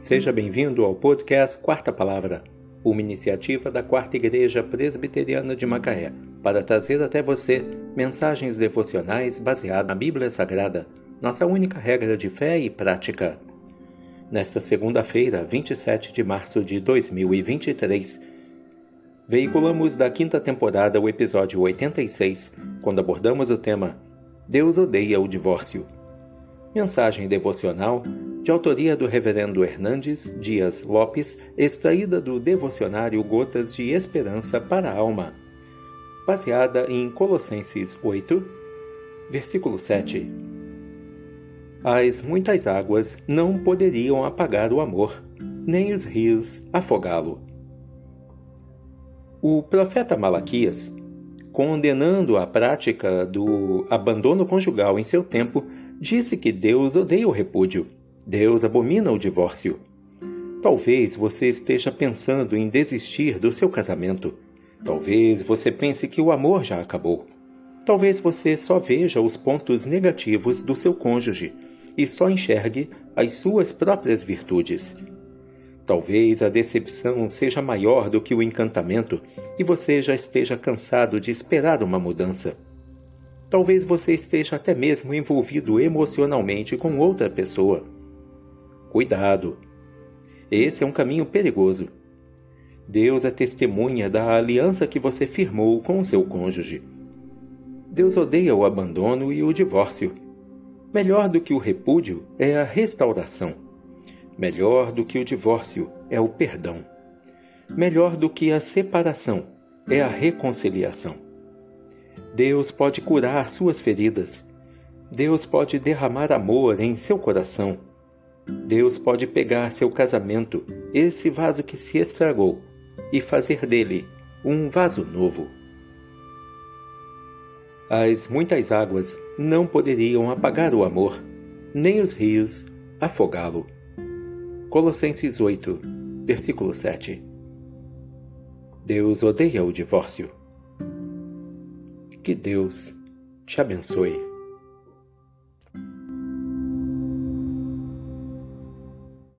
Seja bem-vindo ao podcast Quarta Palavra, uma iniciativa da Quarta Igreja Presbiteriana de Macaé, para trazer até você mensagens devocionais baseadas na Bíblia Sagrada, nossa única regra de fé e prática. Nesta segunda-feira, 27 de março de 2023, veiculamos da quinta temporada o episódio 86, quando abordamos o tema Deus odeia o divórcio. Mensagem devocional de autoria do Reverendo Hernandes Dias Lopes, extraída do devocionário Gotas de Esperança para a Alma, baseada em Colossenses 8, versículo 7. As muitas águas não poderiam apagar o amor, nem os rios afogá-lo. O profeta Malaquias, condenando a prática do abandono conjugal em seu tempo, disse que Deus odeia o repúdio. Deus abomina o divórcio. Talvez você esteja pensando em desistir do seu casamento. Talvez você pense que o amor já acabou. Talvez você só veja os pontos negativos do seu cônjuge e só enxergue as suas próprias virtudes. Talvez a decepção seja maior do que o encantamento e você já esteja cansado de esperar uma mudança. Talvez você esteja até mesmo envolvido emocionalmente com outra pessoa. Cuidado! Esse é um caminho perigoso. Deus é testemunha da aliança que você firmou com o seu cônjuge. Deus odeia o abandono e o divórcio. Melhor do que o repúdio é a restauração. Melhor do que o divórcio é o perdão. Melhor do que a separação é a reconciliação. Deus pode curar suas feridas. Deus pode derramar amor em seu coração. Deus pode pegar seu casamento, esse vaso que se estragou, e fazer dele um vaso novo. As muitas águas não poderiam apagar o amor, nem os rios afogá-lo. Colossenses 8, versículo 7. Deus odeia o divórcio. Que Deus te abençoe.